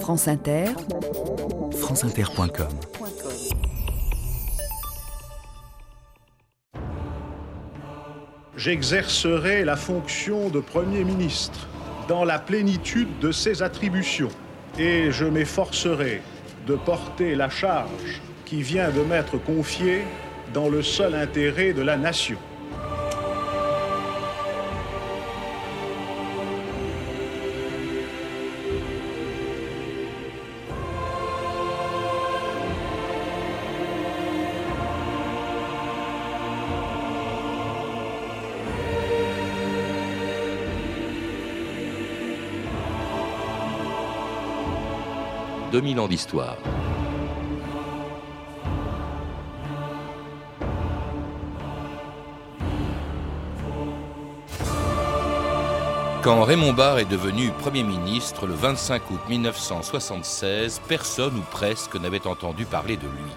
France Inter, franceinter.com J'exercerai la fonction de Premier ministre dans la plénitude de ses attributions et je m'efforcerai de porter la charge qui vient de m'être confiée dans le seul intérêt de la nation. 2000 ans d'histoire. Quand Raymond Barre est devenu Premier ministre le 25 août 1976, personne ou presque n'avait entendu parler de lui.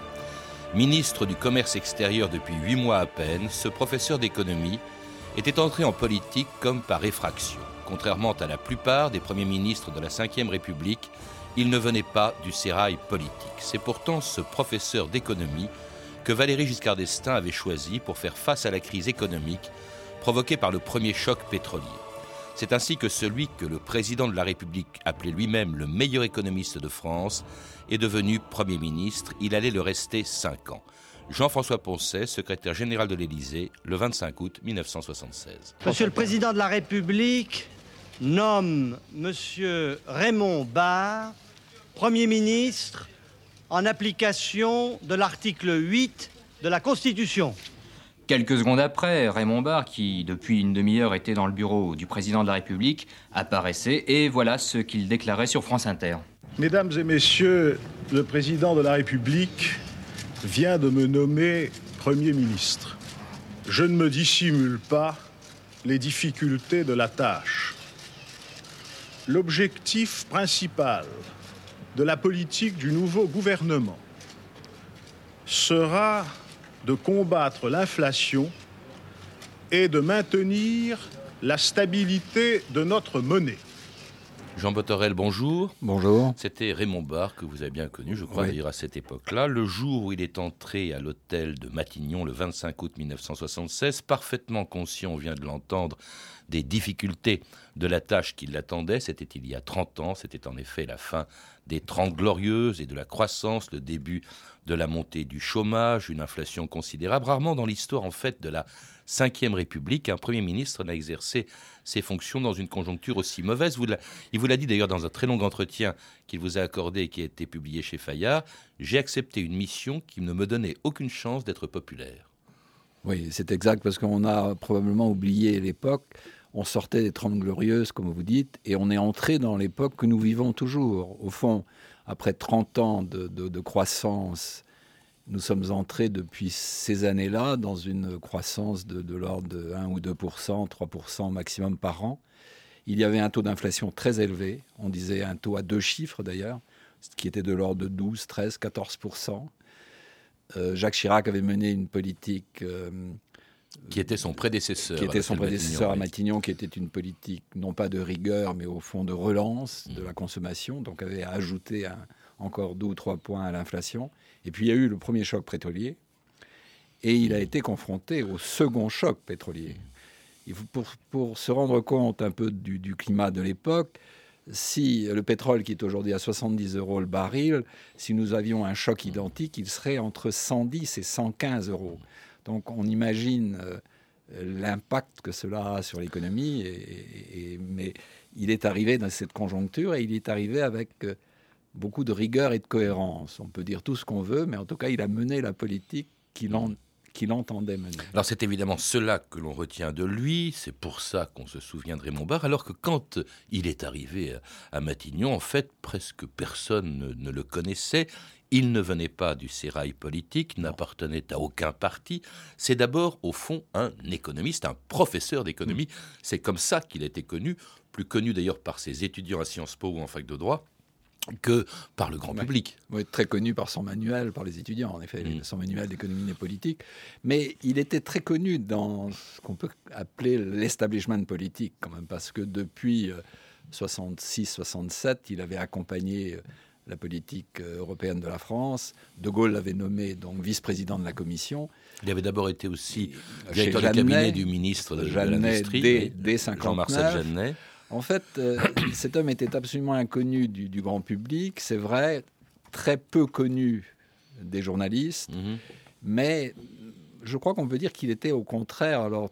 Ministre du Commerce extérieur depuis huit mois à peine, ce professeur d'économie était entré en politique comme par effraction. Contrairement à la plupart des premiers ministres de la Ve République, il ne venait pas du sérail politique. C'est pourtant ce professeur d'économie que Valéry Giscard d'Estaing avait choisi pour faire face à la crise économique provoquée par le premier choc pétrolier. C'est ainsi que celui que le président de la République appelait lui-même le meilleur économiste de France est devenu Premier ministre. Il allait le rester cinq ans. Jean-François Poncet, secrétaire général de l'Élysée, le 25 août 1976. Monsieur le Président de la République nomme Monsieur Raymond Barre Premier ministre en application de l'article 8 de la Constitution. Quelques secondes après, Raymond Barre, qui depuis une demi-heure était dans le bureau du président de la République, apparaissait et voilà ce qu'il déclarait sur France Inter. Mesdames et messieurs, le président de la République vient de me nommer Premier ministre. Je ne me dissimule pas les difficultés de la tâche. L'objectif principal de la politique du nouveau gouvernement sera de combattre l'inflation et de maintenir la stabilité de notre monnaie. Jean Botorel, bonjour. Bonjour. C'était Raymond Barre, que vous avez bien connu, je crois, d'ailleurs, à cette époque-là. Le jour où il est entré à l'hôtel de Matignon, le 25 août 1976, parfaitement conscient, on vient de l'entendre, des difficultés de la tâche qui l'attendait. C'était il y a 30 ans, c'était en effet la fin des Trente Glorieuses et de la croissance, le début de la montée du chômage, une inflation considérable. Rarement dans l'histoire, en fait, de la Ve République, un Premier ministre n'a exercé ses fonctions dans une conjoncture aussi mauvaise. il vous l'a dit d'ailleurs dans un très long entretien qu'il vous a accordé et qui a été publié chez Fayard. J'ai accepté une mission qui ne me donnait aucune chance d'être populaire. Oui, c'est exact, parce qu'on a probablement oublié l'époque on sortait des Trente Glorieuses, comme vous dites, et on est entré dans l'époque que nous vivons toujours. Au fond, après 30 ans de, croissance, nous sommes entrés depuis ces années-là dans une croissance de, l'ordre de 1 ou 2% 3% maximum par an. Il y avait un taux d'inflation très élevé, on disait un taux à deux chiffres d'ailleurs, qui était de l'ordre de 12, 13, 14% Jacques Chirac avait mené une politique euh, qui était son prédécesseur. Qui était son prédécesseur à Matignon, qui était une politique non pas de rigueur, mais au fond de relance de la consommation, donc avait ajouté encore deux ou trois points à l'inflation. Et puis il y a eu le premier choc pétrolier, et il a été confronté au second choc pétrolier. Pour, pour, se rendre compte un peu du, du climat de l'époque, si le pétrole qui est aujourd'hui à 70 euros le baril, si nous avions un choc identique, il serait entre 110 et 115 euros. Donc on imagine euh, l'impact que cela a sur l'économie, mais il est arrivé dans cette conjoncture et il est arrivé avec euh, beaucoup de rigueur et de cohérence. On peut dire tout ce qu'on veut, mais en tout cas, il a mené la politique qu'il entendait mener. Alors c'est évidemment cela que l'on retient de lui, c'est pour ça qu'on se souvient de Raymond Barre, alors que quand il est arrivé à Matignon, en fait, presque personne ne le connaissait. Il ne venait pas du sérail politique, n'appartenait à aucun parti. C'est d'abord, au fond, un économiste, un professeur d'économie. Mm. C'est comme ça qu'il été connu, plus connu d'ailleurs par ses étudiants à Sciences Po ou en fac de droit que par le grand public. Oui, très connu par son manuel, par les étudiants, en effet, mm. son manuel d'économie et politique. Mais il était très connu dans ce qu'on peut appeler l'establishment politique, quand même, parce que depuis euh, 66-67, il avait accompagné la politique européenne de la France. De Gaulle l'avait nommé donc vice-président de la Commission. Il avait d'abord été aussi directeur du cabinet du ministre de, l'Industrie, dès, dès Jean-Marcel Jeannet. En fait, cet homme était absolument inconnu du, grand public, c'est vrai, très peu connu des journalistes, mhm. mais je crois qu'on peut dire qu'il était au contraire alors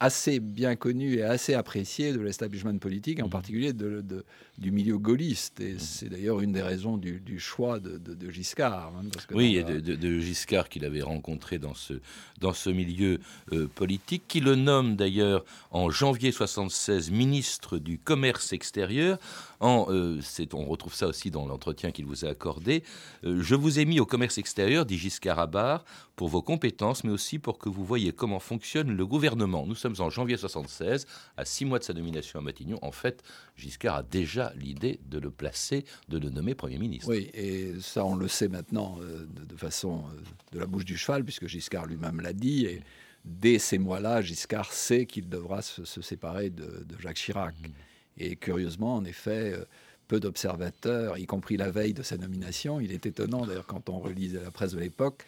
assez bien connu et assez apprécié de l'establishment politique, en mmh. particulier de, du milieu gaulliste. Et mmh. c'est d'ailleurs une des raisons du, choix de, Giscard. Hein, oui, et de, Giscard qu'il avait rencontré dans ce, dans ce milieu euh, politique, qui le nomme d'ailleurs en janvier 76 ministre du Commerce extérieur. En, euh, on retrouve ça aussi dans l'entretien qu'il vous a accordé. Euh, je vous ai mis au commerce extérieur, dit Giscard à Barre, pour vos compétences, mais aussi pour que vous voyez comment fonctionne le gouvernement. Nous sommes en janvier 76, à six mois de sa nomination à Matignon. En fait, Giscard a déjà l'idée de le placer, de le nommer Premier ministre. Oui, et ça, on le sait maintenant euh, de, façon de la bouche du cheval, puisque Giscard lui-même l'a dit. Et dès ces mois-là, Giscard sait qu'il devra se, séparer de, Jacques Chirac. Mmh. Et curieusement, en effet, euh, peu d'observateurs, y compris la veille de sa nomination, il est étonnant d'ailleurs quand on relisait la presse de l'époque,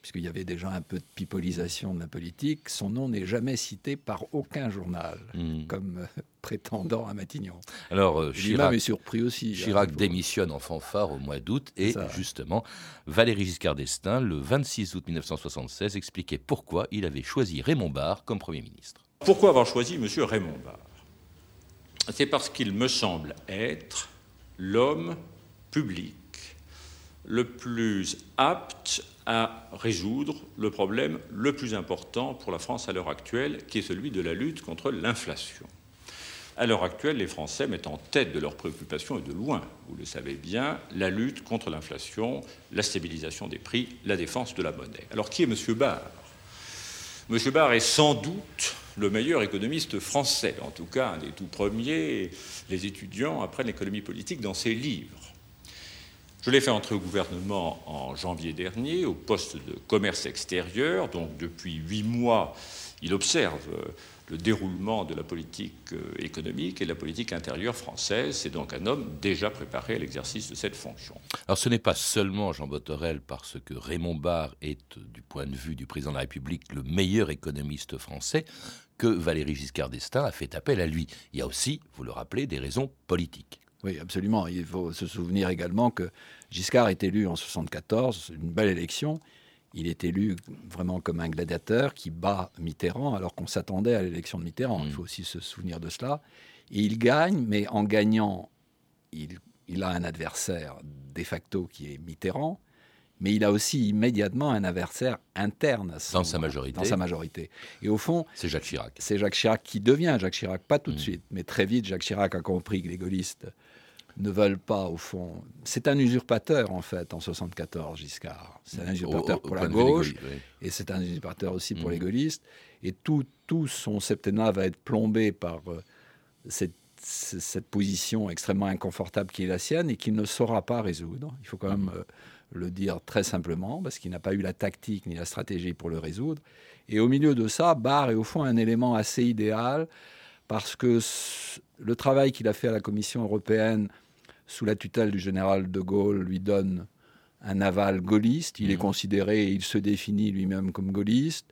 puisqu'il y avait déjà un peu de pipolisation de la politique, son nom n'est jamais cité par aucun journal hmm. comme euh, prétendant à Matignon. Alors, euh, Chirac est surpris aussi. Hein, Chirac démissionne en fanfare au mois d'août et justement, Valéry Giscard d'Estaing, le 26 août 1976, expliquait pourquoi il avait choisi Raymond Barre comme Premier ministre. Pourquoi avoir choisi M. Raymond Barre? C'est parce qu'il me semble être l'homme public le plus apte à résoudre le problème le plus important pour la France à l'heure actuelle, qui est celui de la lutte contre l'inflation. À l'heure actuelle, les Français mettent en tête de leurs préoccupations, et de loin, vous le savez bien, la lutte contre l'inflation, la stabilisation des prix, la défense de la monnaie. Alors qui est M. Barr? M. Barr est sans doute le meilleur économiste français, en tout cas un des tout premiers. Les étudiants apprennent l'économie politique dans ses livres. Je l'ai fait entrer au gouvernement en janvier dernier, au poste de commerce extérieur. Donc depuis huit mois, il observe euh, le déroulement de la politique euh, économique et de la politique intérieure française. C'est donc un homme déjà préparé à l'exercice de cette fonction. Alors ce n'est pas seulement Jean Botorel parce que Raymond Barre est, du point de vue du président de la République, le meilleur économiste français que Valéry Giscard d'Estaing a fait appel à lui. Il y a aussi, vous le rappelez, des raisons politiques. Oui, absolument. Il faut se souvenir également que Giscard est élu en 74, une belle élection. Il est élu vraiment comme un gladiateur qui bat Mitterrand alors qu'on s'attendait à l'élection de Mitterrand. Il mm. faut aussi se souvenir de cela. Et il gagne, mais en gagnant, il, il a un adversaire de facto qui est Mitterrand mais il a aussi immédiatement un adversaire interne dans sa majorité. Dans sa majorité. Et au fond, c'est Jacques Chirac. C'est Jacques Chirac qui devient Jacques Chirac, pas tout de mm. suite, mais très vite, Jacques Chirac a compris que les gaullistes ne veulent pas, au fond. C'est un usurpateur, en fait, en 74, Giscard. C'est un usurpateur pour la gauche, et c'est un usurpateur aussi pour mm. les gaullistes. Et tout, tout son septennat va être plombé par euh, cette cette position extrêmement inconfortable qui est la sienne et qu'il ne saura pas résoudre. Il faut quand même mm. euh, le dire très simplement, parce qu'il n'a pas eu la tactique ni la stratégie pour le résoudre. Et au milieu de ça, Barr est au fond un élément assez idéal, parce que le travail qu'il a fait à la Commission européenne sous la tutelle du général de Gaulle lui donne un aval gaulliste. Il est mmh. considéré, il se définit lui-même comme gaulliste.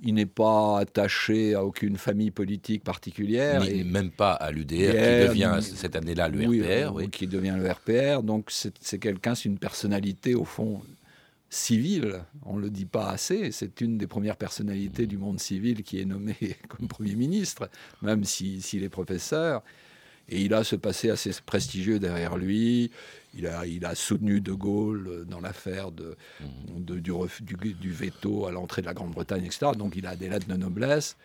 Il n'est pas attaché à aucune famille politique particulière. et même pas à l'UDR, qui devient cette année-là le RPR. Oui. Qui devient le RPR. Donc c'est quelqu'un, c'est une personnalité au fond civile. On ne le dit pas assez. C'est une des premières personnalités du monde civil qui est nommée comme Premier ministre, même s'il est professeur. Et il a ce passé assez prestigieux derrière lui. Il a, il a soutenu De Gaulle dans l'affaire de, mmh. de du, du, du, veto à l'entrée de la Grande-Bretagne, etc. Donc il a des lettres de noblesse.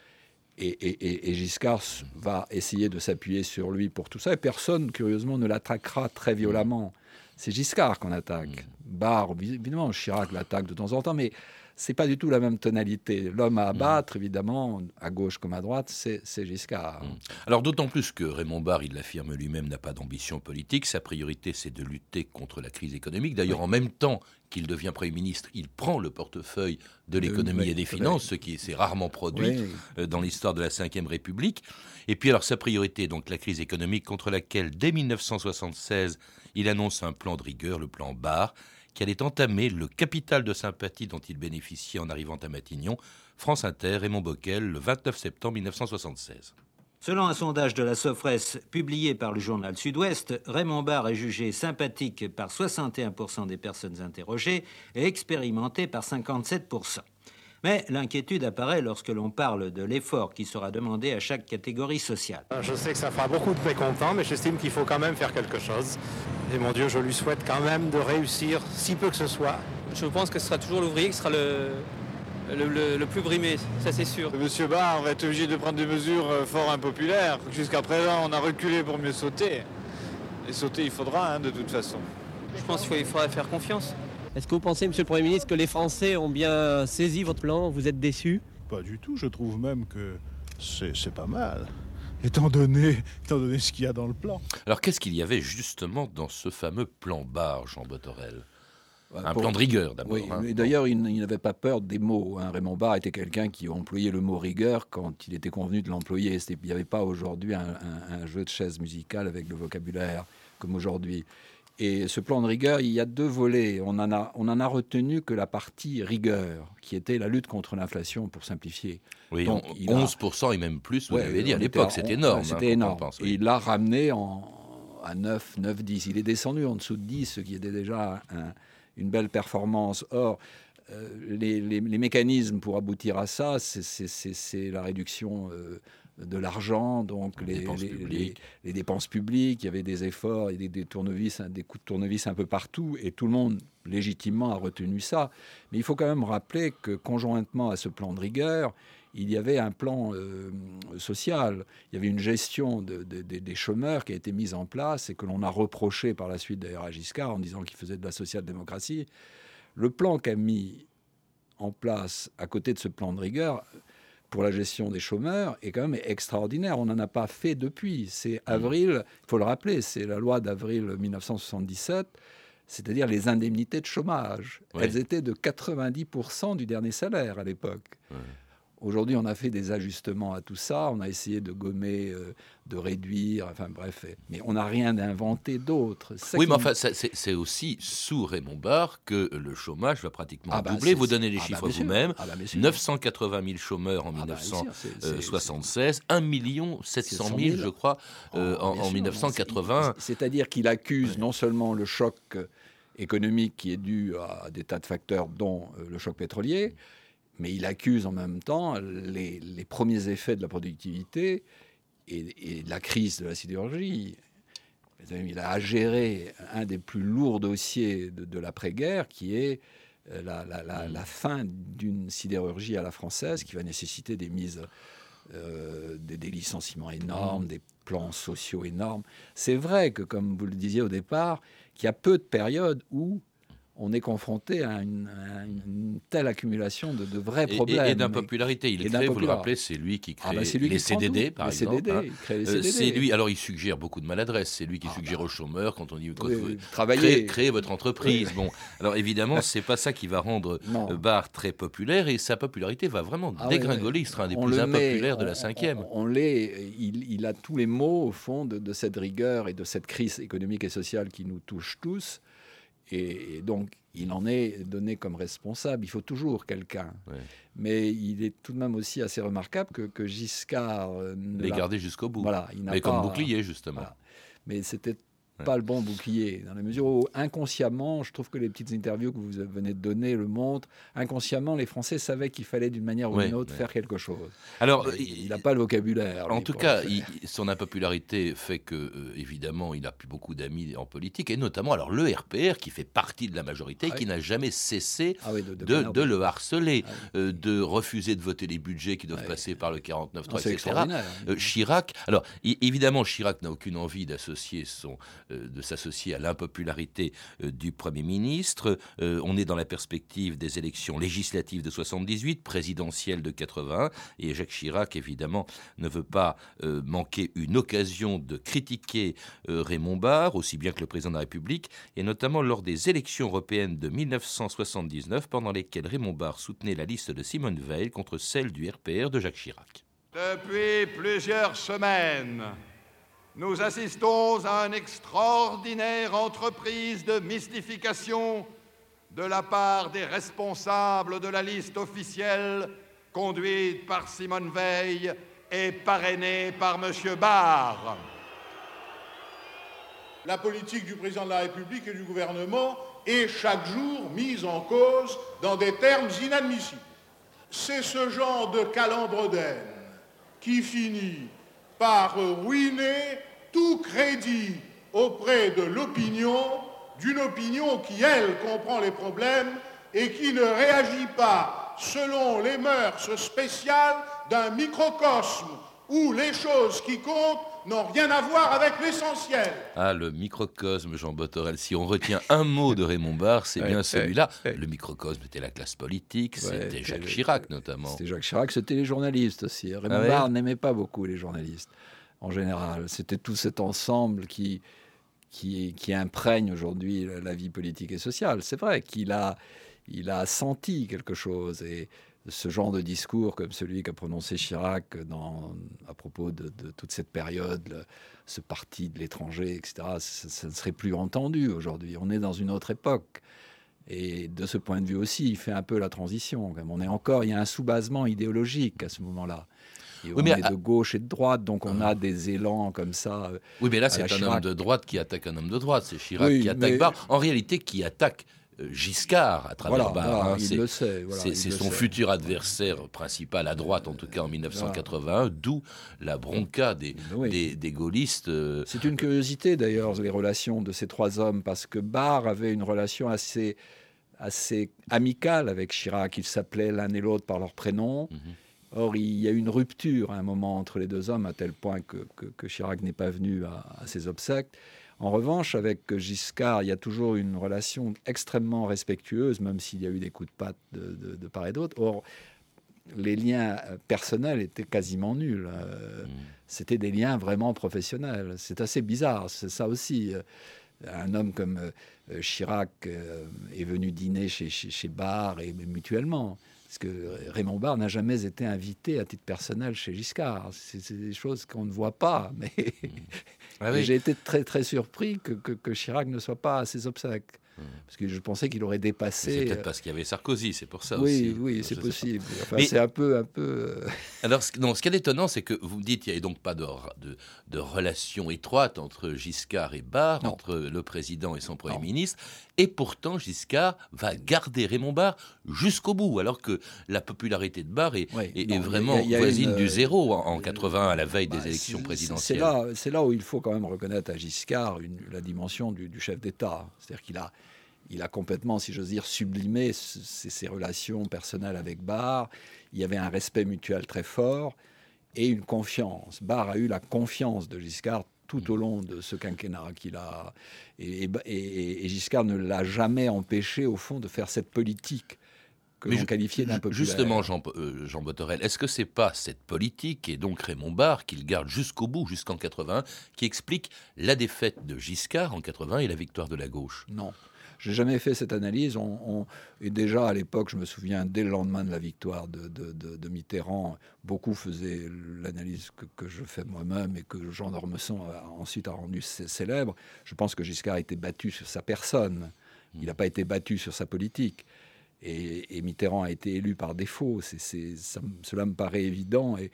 Et, et, et Giscard va essayer de s'appuyer sur lui pour tout ça. Et personne, curieusement, ne l'attaquera très violemment. C'est Giscard qu'on attaque. Mmh. Barre, évidemment, Chirac l'attaque de temps en temps, mais c'est pas du tout la même tonalité. L'homme à abattre, évidemment, à gauche comme à droite, c'est Giscard. Mmh. Alors d'autant plus que Raymond Barre, il l'affirme lui-même, n'a pas d'ambition politique. Sa priorité, c'est de lutter contre la crise économique. D'ailleurs, en même temps qu'il devient Premier ministre, il prend le portefeuille de l'économie et des finances, ce qui s'est rarement produit euh, dans l'histoire de la Ve République. Et puis alors sa priorité, donc la crise économique contre laquelle, dès 1976, il annonce un plan de rigueur, le plan Barre, qui allait entamer le capital de sympathie dont il bénéficiait en arrivant à Matignon, France Inter et Montbockel, le 29 septembre 1976. Selon un sondage de la Sofres publié par le journal Sud-Ouest, Raymond Barre est jugé sympathique par 61% des personnes interrogées et expérimenté par 57%. Mais l'inquiétude apparaît lorsque l'on parle de l'effort qui sera demandé à chaque catégorie sociale. Je sais que ça fera beaucoup de mécontents, mais j'estime qu'il faut quand même faire quelque chose. Et mon Dieu, je lui souhaite quand même de réussir, si peu que ce soit. Je pense que ce sera toujours l'ouvrier qui sera le, le, plus brimé, ça c'est sûr. Monsieur Barr va être obligé de prendre des mesures euh, fort impopulaires. Jusqu'à présent, on a reculé pour mieux sauter. Et sauter, il faudra, hein, de toute façon. Je pense qu'il faudra faire confiance. Est-ce que vous pensez, Monsieur le Premier ministre, que les Français ont bien saisi votre plan Vous êtes déçu? Pas du tout. Je trouve même que c'est pas mal. Étant donné, étant donné ce qu'il y a dans le plan. Alors qu'est-ce qu'il y avait justement dans ce fameux plan barre, Jean Botorel? Un plan de rigueur d'abord. Oui, hein. d'ailleurs, il, n'avait pas peur des mots. Hein. Raymond Barre était quelqu'un qui employait le mot rigueur quand il était convenu de l'employer. Il n'y avait pas aujourd'hui un, un, jeu de chaise musicale avec le vocabulaire comme aujourd'hui. Et ce plan de rigueur, il y a deux volets. On en a, on en a retenu que la partie rigueur, qui était la lutte contre l'inflation, pour simplifier. Oui, Donc, 11% et même plus, vous l'avez dit, à l'époque, c'était énorme. C'était hein, énorme. Et il l'a ramené en, à 9, 9, 10. Il est descendu en dessous de 10, ce qui était déjà une belle performance. Or, euh, les, les, mécanismes pour aboutir à ça, c'est la réduction euh, de l'argent, donc les dépenses, les, dépenses, publiques, il y avait des efforts et des, tournevis, des coups de tournevis un peu partout, et tout le monde légitimement a retenu ça. Mais il faut quand même rappeler que conjointement à ce plan de rigueur, il y avait un plan euh, social, il y avait une gestion des chômeurs qui a été mise en place et que l'on a reproché par la suite d'ailleurs à Giscard en disant qu'il faisait de la social-démocratie. Le plan qu'a mis en place à côté de ce plan de rigueur, pour la gestion des chômeurs est quand même extraordinaire. On n'en a pas fait depuis. C'est mmh. avril, il faut le rappeler, c'est la loi d'avril 1977, c'est-à-dire les indemnités de chômage. Elles étaient de 90% du dernier salaire à l'époque. Aujourd'hui, on a fait des ajustements à tout ça. On a essayé de gommer, euh, de réduire, enfin bref. Mais on n'a rien inventé d'autre. Oui, mais enfin, c'est aussi sous Raymond Barre que le chômage va pratiquement ah bah, doubler. Vous donnez les ah bah, chiffres vous-même. 980 000 chômeurs en 1976, 1 700 000, je crois, euh, en, 1980. C'est-à-dire qu'il accuse non seulement le choc économique qui est dû à des tas de facteurs, dont euh, le choc pétrolier, mais il accuse en même temps les, premiers effets de la productivité et, de la crise de la sidérurgie. Il a à gérer un des plus lourds dossiers de, l'après-guerre, qui est euh, la, fin d'une sidérurgie à la française, qui va nécessiter des mises, euh, des, des, licenciements énormes, des plans sociaux énormes. C'est vrai que, comme vous le disiez au départ, qu'il y a peu de périodes où on est confronté à une, telle accumulation de, vrais problèmes. Et, d'impopularité. Il crée, vous le rappelez, c'est lui qui ah, crée bah, les CDD, par exemple. Hein. C'est lui, alors il suggère beaucoup de maladresse. C'est lui qui ah, suggère bah. aux chômeurs quand on dit travailler, créez, votre entreprise. Bon, alors évidemment, c'est pas ça qui va rendre euh, Barr très populaire et sa popularité va vraiment ah dégringoler. Il sera un des plus impopulaires de la cinquième. On. Il, a tous les mots au fond de cette rigueur et de cette crise économique et sociale qui nous touche tous. Et, donc, il en est donné comme responsable. Il faut toujours quelqu'un. Mais il est tout de même aussi assez remarquable que, que Giscard. Euh, L'ait gardé jusqu'au bout. Voilà, il Mais comme bouclier, justement. Mais c'était pas le bon bouclier, dans la mesure où inconsciemment, je trouve que les petites interviews que vous venez de donner le montrent, inconsciemment, les Français savaient qu'il fallait d'une manière ou d'une autre faire quelque chose. Alors, il n'a pas le vocabulaire. En tout cas, son impopularité fait que, euh, évidemment, il a plus beaucoup d'amis en politique, et notamment alors le RPR, qui fait partie de la majorité, ah qui n'a jamais cessé ah de, le harceler, ah euh, de refuser de voter les budgets qui doivent passer par le 49.3, etc. Euh, Chirac, alors évidemment, Chirac n'a aucune envie d'associer son de s'associer à l'impopularité du Premier ministre. on est dans la perspective des élections législatives de 78, présidentielles de 80, et Jacques Chirac, évidemment, ne veut pas manquer une occasion de critiquer Raymond Barre, aussi bien que le président de la République, et notamment lors des élections européennes de 1979, pendant lesquelles Raymond Barre soutenait la liste de Simone Veil contre celle du RPR de Jacques Chirac. Depuis plusieurs semaines, nous assistons à une extraordinaire entreprise de mystification de la part des responsables de la liste officielle conduite par Simone Veil et parrainée par M. Barre. La politique du président de la République et du gouvernement est chaque jour mise en cause dans des termes inadmissibles. C'est ce genre de calembre qui finit par ruiner tout crédit auprès de l'opinion, d'une opinion qui, elle, comprend les problèmes et qui ne réagit pas selon les mœurs spéciales d'un microcosme où les choses qui comptent n'ont rien à voir avec l'essentiel. Ah, le microcosme, Jean Botorel. Si on retient un mot de Raymond Barre, c'est bien celui-là. Le microcosme était la classe politique, c'était Jacques Chirac notamment. C'était Jacques Chirac, c'était les journalistes aussi. Raymond ah Barre n'aimait pas beaucoup les journalistes, en général. C'était tout cet ensemble qui, qui, qui imprègne aujourd'hui la vie politique et sociale. C'est vrai qu'il a, il a senti quelque chose et ce genre de discours comme celui qu'a prononcé Chirac dans, à propos de, toute cette période, ce parti de l'étranger, etc., ça, ne serait plus entendu aujourd'hui. On est dans une autre époque. Et de ce point de vue aussi, il fait un peu la transition. On est encore, il y a un sous-basement idéologique à ce moment-là. on est de gauche et de droite, donc on a des élans comme ça. Oui, mais là, c'est un homme de droite qui attaque un homme de droite. C'est Chirac qui attaque Barre. En réalité, qui attaque Giscard à travers Barre. c'est son futur adversaire principal à droite, en tout cas en 1981, d'où la bronca des, des, gaullistes. Euh, c'est une curiosité d'ailleurs, les relations de ces trois hommes, parce que Barre avait une relation assez, assez amicale avec Chirac. Ils s'appelaient l'un et l'autre par leur prénom. Mhm. Or, il y a eu une rupture à un moment entre les deux hommes, à tel point que, que, Chirac n'est pas venu à, à ses obsèques. En revanche, avec Giscard, il y a toujours une relation extrêmement respectueuse, même s'il y a eu des coups de patte de, part et d'autre. Or, les liens personnels étaient quasiment nuls. Euh, mmh. C'était des liens vraiment professionnels. C'est assez bizarre, c'est ça aussi. Un homme comme euh, Chirac euh, est venu dîner chez, chez, chez Barre et mutuellement. Parce que Raymond Barre n'a jamais été invité à titre personnel chez Giscard. C'est des choses qu'on ne voit pas. Mais ah j'ai été très très surpris que, que, Chirac ne soit pas à ses obsèques. Parce que je pensais qu'il aurait dépassé. C'est peut-être parce qu'il y avait Sarkozy, c'est pour ça oui, aussi. Oui, c'est possible. c'est un peu, un peu. Euh, Alors, ce, non, ce qui est étonnant, c'est que vous me dites qu'il n'y avait donc pas de, de, de, relation étroite entre Giscard et Barre, entre le président et son premier ministre, et pourtant Giscard va garder Raymond Barre jusqu'au bout, alors que la popularité de Barre est, est, vraiment voisine du zéro en, 80 à la veille des bah, élections présidentielles. C'est là, là où il faut quand même reconnaître à Giscard une, la dimension du, du chef d'État, c'est-à-dire qu'il a il a complètement, si j'ose dire, sublimé ses, relations personnelles avec Barr. Il y avait un respect mutuel très fort et une confiance. Barr a eu la confiance de Giscard tout au long de ce quinquennat qu'il a. Et, Giscard ne l'a jamais empêché, au fond, de faire cette politique que l'on qualifiait d'impopulaire. Justement, Jean, euh, Jean Botterel, est-ce que c'est pas cette politique, et donc Raymond Barre, qu'il garde jusqu'au bout, jusqu'en 80, qui explique la défaite de Giscard en 80 et la victoire de la gauche? Non. J'ai jamais fait cette analyse. On, et déjà à l'époque, je me souviens, dès le lendemain de la victoire de, Mitterrand, beaucoup faisaient l'analyse que, je fais moi-même et que Jean d'Ormesson a ensuite a rendu célèbre. Je pense que Giscard a été battu sur sa personne. Il n'a pas été battu sur sa politique. Et, Mitterrand a été élu par défaut. C'est, cela me paraît évident. Et,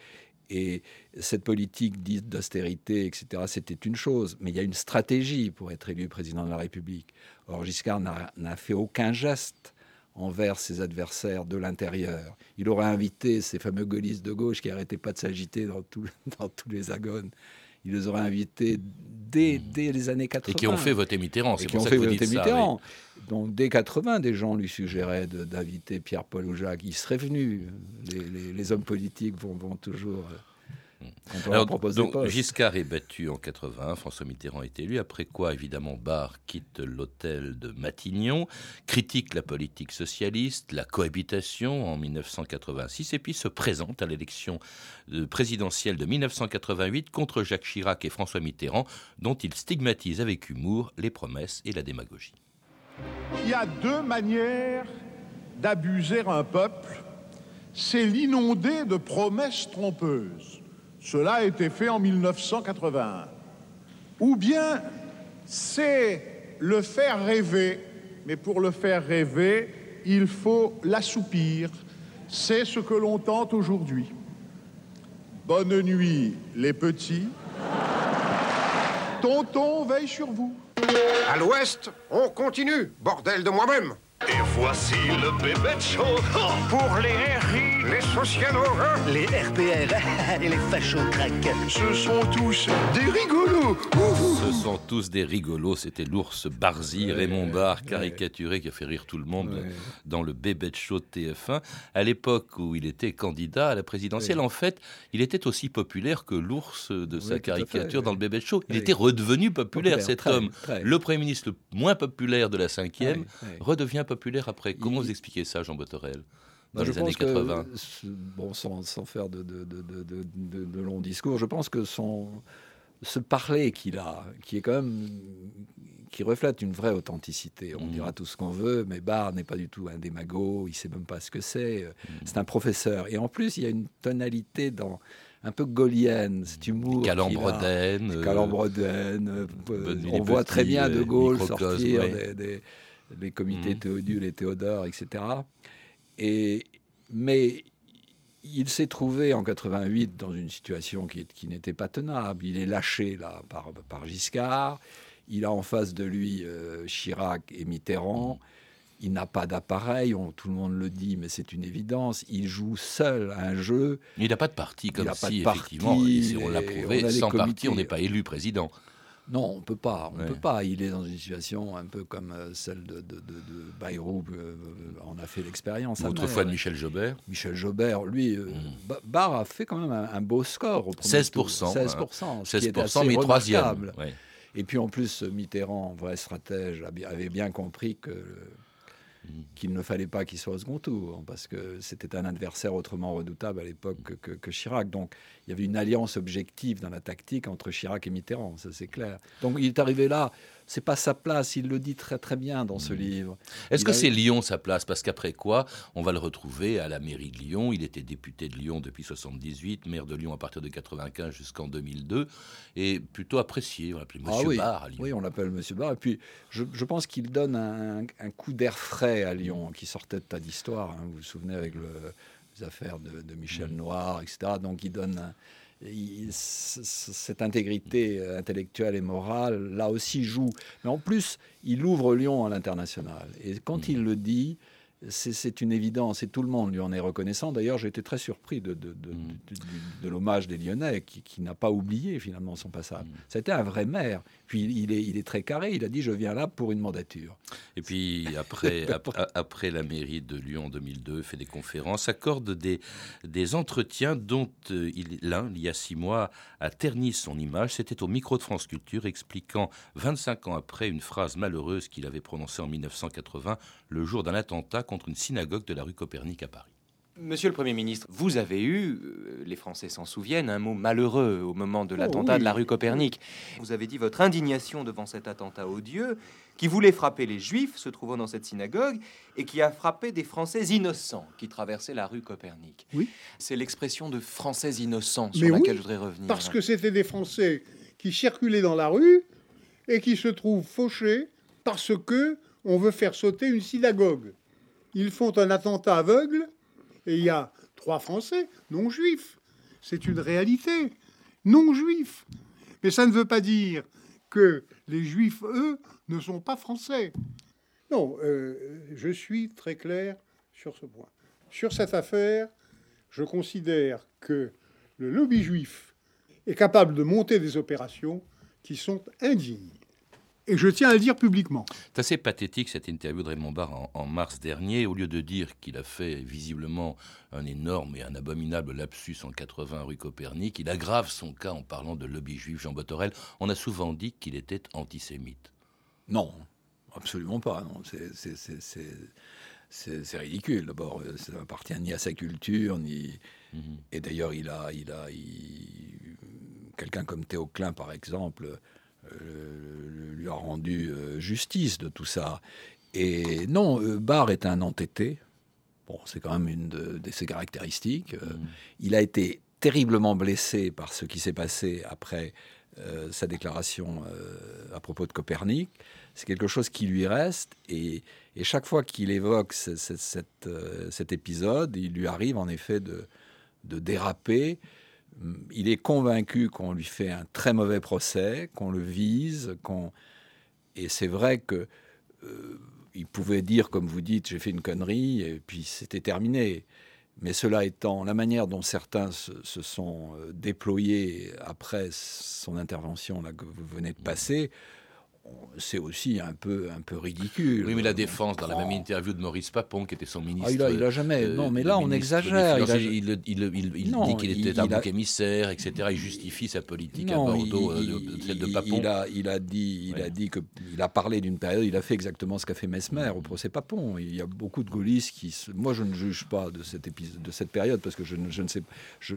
et cette politique dite d'austérité, etc., c'était une chose. Mais il y a une stratégie pour être élu président de la République. Or, Giscard n'a fait aucun geste envers ses adversaires de l'intérieur. Il aurait invité ces fameux gaullistes de gauche qui n'arrêtaient pas de s'agiter dans, dans tous les agones. Il les aurait invités dès, dès, les années 80. Et qui ont fait voter Mitterrand, c'est pour ça que vous dites Mitterrand. Donc dès 80, des gens lui suggéraient d'inviter Pierre-Paul ou Jacques. Il serait venu. Les, hommes politiques vont, vont toujours Alors, donc, Giscard est battu en 80, François Mitterrand est élu, après quoi, évidemment, Barre quitte l'hôtel de Matignon, critique la politique socialiste, la cohabitation en 1986, et puis se présente à l'élection présidentielle de 1988 contre Jacques Chirac et François Mitterrand, dont il stigmatise avec humour les promesses et la démagogie. Il y a deux manières d'abuser un peuple, c'est l'inonder de promesses trompeuses. Cela a été fait en 1981. Ou bien c'est le faire rêver, mais pour le faire rêver, il faut l'assoupir. C'est ce que l'on tente aujourd'hui. Bonne nuit, les petits. Tonton veille sur vous. À l'ouest, on continue, bordel de moi-même. Et voici le bébé show pour les RI, les socialos, les RPR et les fachos crack. Ce sont tous des rigolos. Ce sont tous des rigolos. C'était l'ours Barzy, Raymond Barre, caricaturé, qui a fait rire tout le monde dans le bébé show de TF1. À l'époque où il était candidat à la présidentielle, en fait, il était aussi populaire que l'ours de sa caricature dans le bébé show. Il était redevenu populaire, cet homme. Le Premier ministre le moins populaire de la cinquième redevient populaire après. Comment vous expliquez ça, Jean Botorel? Dans les années 80 Bon, sans, faire de, de, longs discours, je pense que son, ce parler qu'il a, qui est quand même qui reflète une vraie authenticité. On mmh. dira tout ce qu'on veut, mais Barr n'est pas du tout un démago, il sait même pas ce que c'est. Mmh. C'est un professeur. Et en plus, il y a une tonalité dans un peu gaulienne, cet humour. Calambredaine. Calambredaine. Euh, on voit très bien De Gaulle sortir des les comités mmh. Théodule et Théodore, etc. Et, mais il s'est trouvé en 88 dans une situation qui, qui n'était pas tenable. Il est lâché là par, par Giscard. Il a en face de lui euh, Chirac et Mitterrand. Il n'a pas d'appareil, tout le monde le dit, mais c'est une évidence. Il joue seul un jeu. Il n'a pas de parti, comme si, effectivement, on l'a prouvé, sans parti, on n'est pas élu président. Non, on peut pas. On peut pas. Il est dans une situation un peu comme euh, celle de, de, de, Bayrou. Euh, on a fait l'expérience. Autrefois de Michel Jobert. Michel Jobert, lui, euh, mm. Barre a fait quand même un, beau score. Au 16%. 16%. 16%, mais troisième. Et puis en plus, Mitterrand, vrai stratège, avait bien compris que qu'il ne fallait pas qu'il soit au second tour, parce que c'était un adversaire autrement redoutable à l'époque que, Chirac. Donc il y avait une alliance objective dans la tactique entre Chirac et Mitterrand, ça c'est clair. Donc il est arrivé là c'est pas sa place. Il le dit très très bien dans ce mmh. livre. Est-ce que c'est Lyon sa place? Parce qu'après quoi, on va le retrouver à la mairie de Lyon. Il était député de Lyon depuis 78, maire de Lyon à partir de 95 jusqu'en 2002, et plutôt apprécié. On l'appelait Monsieur ah oui. Barre à Lyon. Oui, on l'appelle Monsieur Barre. Et puis, je, pense qu'il donne un, coup d'air frais à Lyon, qui sortait de tas d'histoires. Hein. Vous vous souvenez avec les affaires de, Michel mmh. Noir, etc. Donc, il donne un, cette intégrité intellectuelle et morale, là aussi, joue. Mais en plus, il ouvre Lyon à l'international. Et quand il le dit, c'est une évidence et tout le monde lui en est reconnaissant. D'ailleurs, j'ai été très surpris de, de, de, l'hommage des Lyonnais qui, n'a pas oublié finalement son passage. C'était un vrai maire. Puis il est, il est très carré. Il a dit Je viens là pour une mandature. Et puis après, après, la mairie de Lyon en 2002, fait des conférences, accorde des, des entretiens dont euh, l'un, il y a six mois, a terni son image. C'était au micro de France Culture, expliquant 25 ans après une phrase malheureuse qu'il avait prononcée en 1980, le jour d'un attentat contre une synagogue de la rue Copernic à Paris. Monsieur le Premier ministre, vous avez eu, euh, les Français s'en souviennent, un mot malheureux au moment de oh l'attentat de la rue Copernic. Vous avez dit votre indignation devant cet attentat odieux qui voulait frapper les Juifs se trouvant dans cette synagogue et qui a frappé des Français innocents qui traversaient la rue Copernic. Oui. C'est l'expression de Français innocents sur laquelle je voudrais revenir. Parce que c'était des Français qui circulaient dans la rue et qui se trouvent fauchés parce que on veut faire sauter une synagogue ils font un attentat aveugle et il y a trois Français non juifs. C'est une réalité. Non juifs. Mais ça ne veut pas dire que les juifs, eux, ne sont pas français. Non, euh, je suis très clair sur ce point. Sur cette affaire, je considère que le lobby juif est capable de monter des opérations qui sont indignes. Et je tiens à le dire publiquement. C'est assez pathétique cette interview de Raymond Barre en, mars dernier. Au lieu de dire qu'il a fait visiblement un énorme et un abominable lapsus en 80 rue Copernic, il aggrave son cas en parlant de lobby juif Jean Botorel. On a souvent dit qu'il était antisémite. Non, absolument pas. Non. C'est ridicule. D'abord, ça n'appartient ni à sa culture, ni. Mhm. Et d'ailleurs, il a, il a, quelqu'un comme Théo Klein, par exemple, euh, lui a rendu euh, justice de tout ça. Et non, euh, Barr est un entêté. Bon, c'est quand même une de, ses caractéristiques. Mm. Il a été terriblement blessé par ce qui s'est passé après sa déclaration à propos de Copernic. C'est quelque chose qui lui reste. Et, chaque fois qu'il évoque cet épisode, il lui arrive en effet de, de déraper il est convaincu qu'on lui fait un très mauvais procès, qu'on le vise, qu'on et c'est vrai que euh, il pouvait dire, comme vous dites, j'ai fait une connerie et puis c'était terminé. Mais cela étant, la manière dont certains se, sont euh, déployés après son intervention là que vous venez de passer, c'est aussi un peu, un peu ridicule. Oui, mais la défense, dans la même interview de Maurice Papon, qui était son ministre. Ah, il, a, il a jamais. Euh, non, mais là, on exagère. Il, il, dit qu'il était un bouc émissaire, etc. Il justifie sa politique à Bordeaux, euh, celle de Papon. Il a, il a dit, il a dit que, il a parlé d'une période. Il a fait exactement ce qu'a fait Mesmer au procès Papon. Il y a beaucoup de gaullistes qui. Moi, je ne juge pas de cette épisode, de cette période parce que je, je ne sais. Je,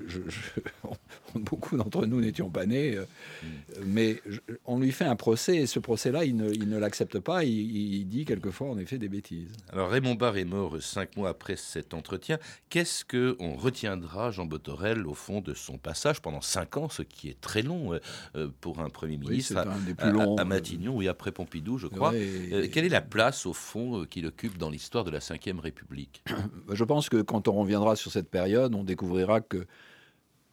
beaucoup d'entre nous n'étions pas nés, euh, mm. mais on lui fait un procès et ce procès procès-là, il ne, l'accepte pas. Il, dit quelquefois, en effet, des bêtises. Alors, Raymond Barre est mort cinq mois après cet entretien. Qu'est-ce qu'on retiendra, Jean Botorel, au fond de son passage pendant cinq ans, ce qui est très long euh, euh, pour un Premier ministre à, Matignon, oui, après Pompidou, je crois. Euh, quelle est la place, au fond, qu'il occupe dans l'histoire de la Ve République? Je pense que quand on reviendra sur cette période, on découvrira que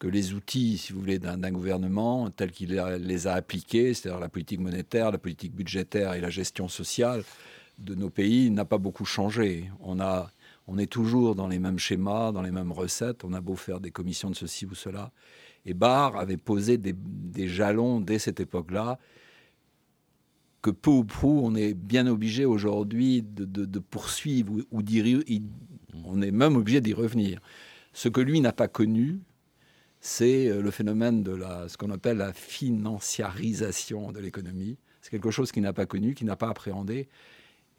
que les outils, si vous voulez, d'un gouvernement tels qu'il les a appliqués, c'est-à-dire la politique monétaire, la politique budgétaire et la gestion sociale de nos pays, n'a pas beaucoup changé. On, a, on est toujours dans les mêmes schémas, dans les mêmes recettes. On a beau faire des commissions de ceci ou cela. Et Barr avait posé des, jalons dès cette époque-là que peu ou prou, on est bien obligé aujourd'hui de, poursuivre ou, d'y... On est même obligé d'y revenir. Ce que lui n'a pas connu, c'est euh, le phénomène de la, ce qu'on appelle la financiarisation de l'économie. C'est quelque chose qu'il n'a pas connu, qu'il n'a pas appréhendé.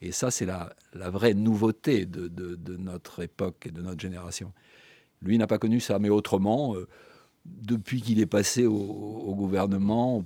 Et ça, c'est la, vraie nouveauté de, notre époque et de notre génération. Lui n'a pas connu ça, mais autrement, euh, depuis qu'il est passé au gouvernement,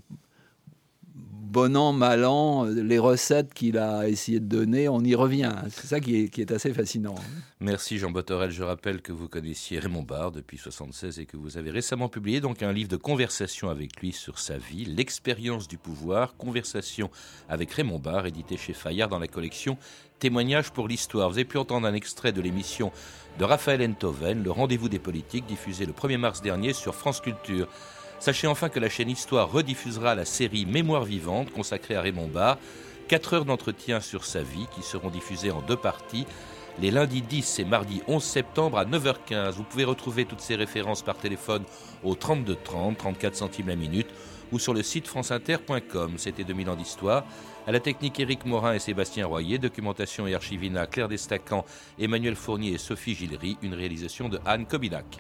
bon an, mal an, les recettes qu'il a essayé de donner, on y revient. C'est ça qui est, assez fascinant. Merci Jean Botorel. Je rappelle que vous connaissiez Raymond Barre depuis 1976 et que vous avez récemment publié donc un livre de conversation avec lui sur sa vie, L'expérience du pouvoir, conversation avec Raymond Barre, édité chez Fayard dans la collection Témoignages pour l'histoire. Vous avez pu entendre un extrait de l'émission de Raphaël Enthoven, Le rendez-vous des politiques, diffusé le 1er mars dernier sur France Culture. Sachez enfin que la chaîne Histoire rediffusera la série Mémoire vivante consacrée à Raymond Barre. 4 heures d'entretien sur sa vie qui seront diffusées en deux parties les lundis 10 et mardi 11 septembre à 9h15. Vous pouvez retrouver toutes ces références par téléphone au 32 30, 34 centimes la minute ou sur le site franceinter.com. C'était 2000 ans d'histoire. À la technique Éric Morin et Sébastien Royer, documentation et archivina Claire Destacan, Emmanuel Fournier et Sophie Gillery, une réalisation de Anne Kobilac.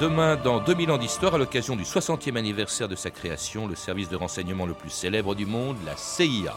Demain, dans 2000 ans d'histoire, à l'occasion du 60e anniversaire de sa création, le service de renseignement le plus célèbre du monde, la CIA.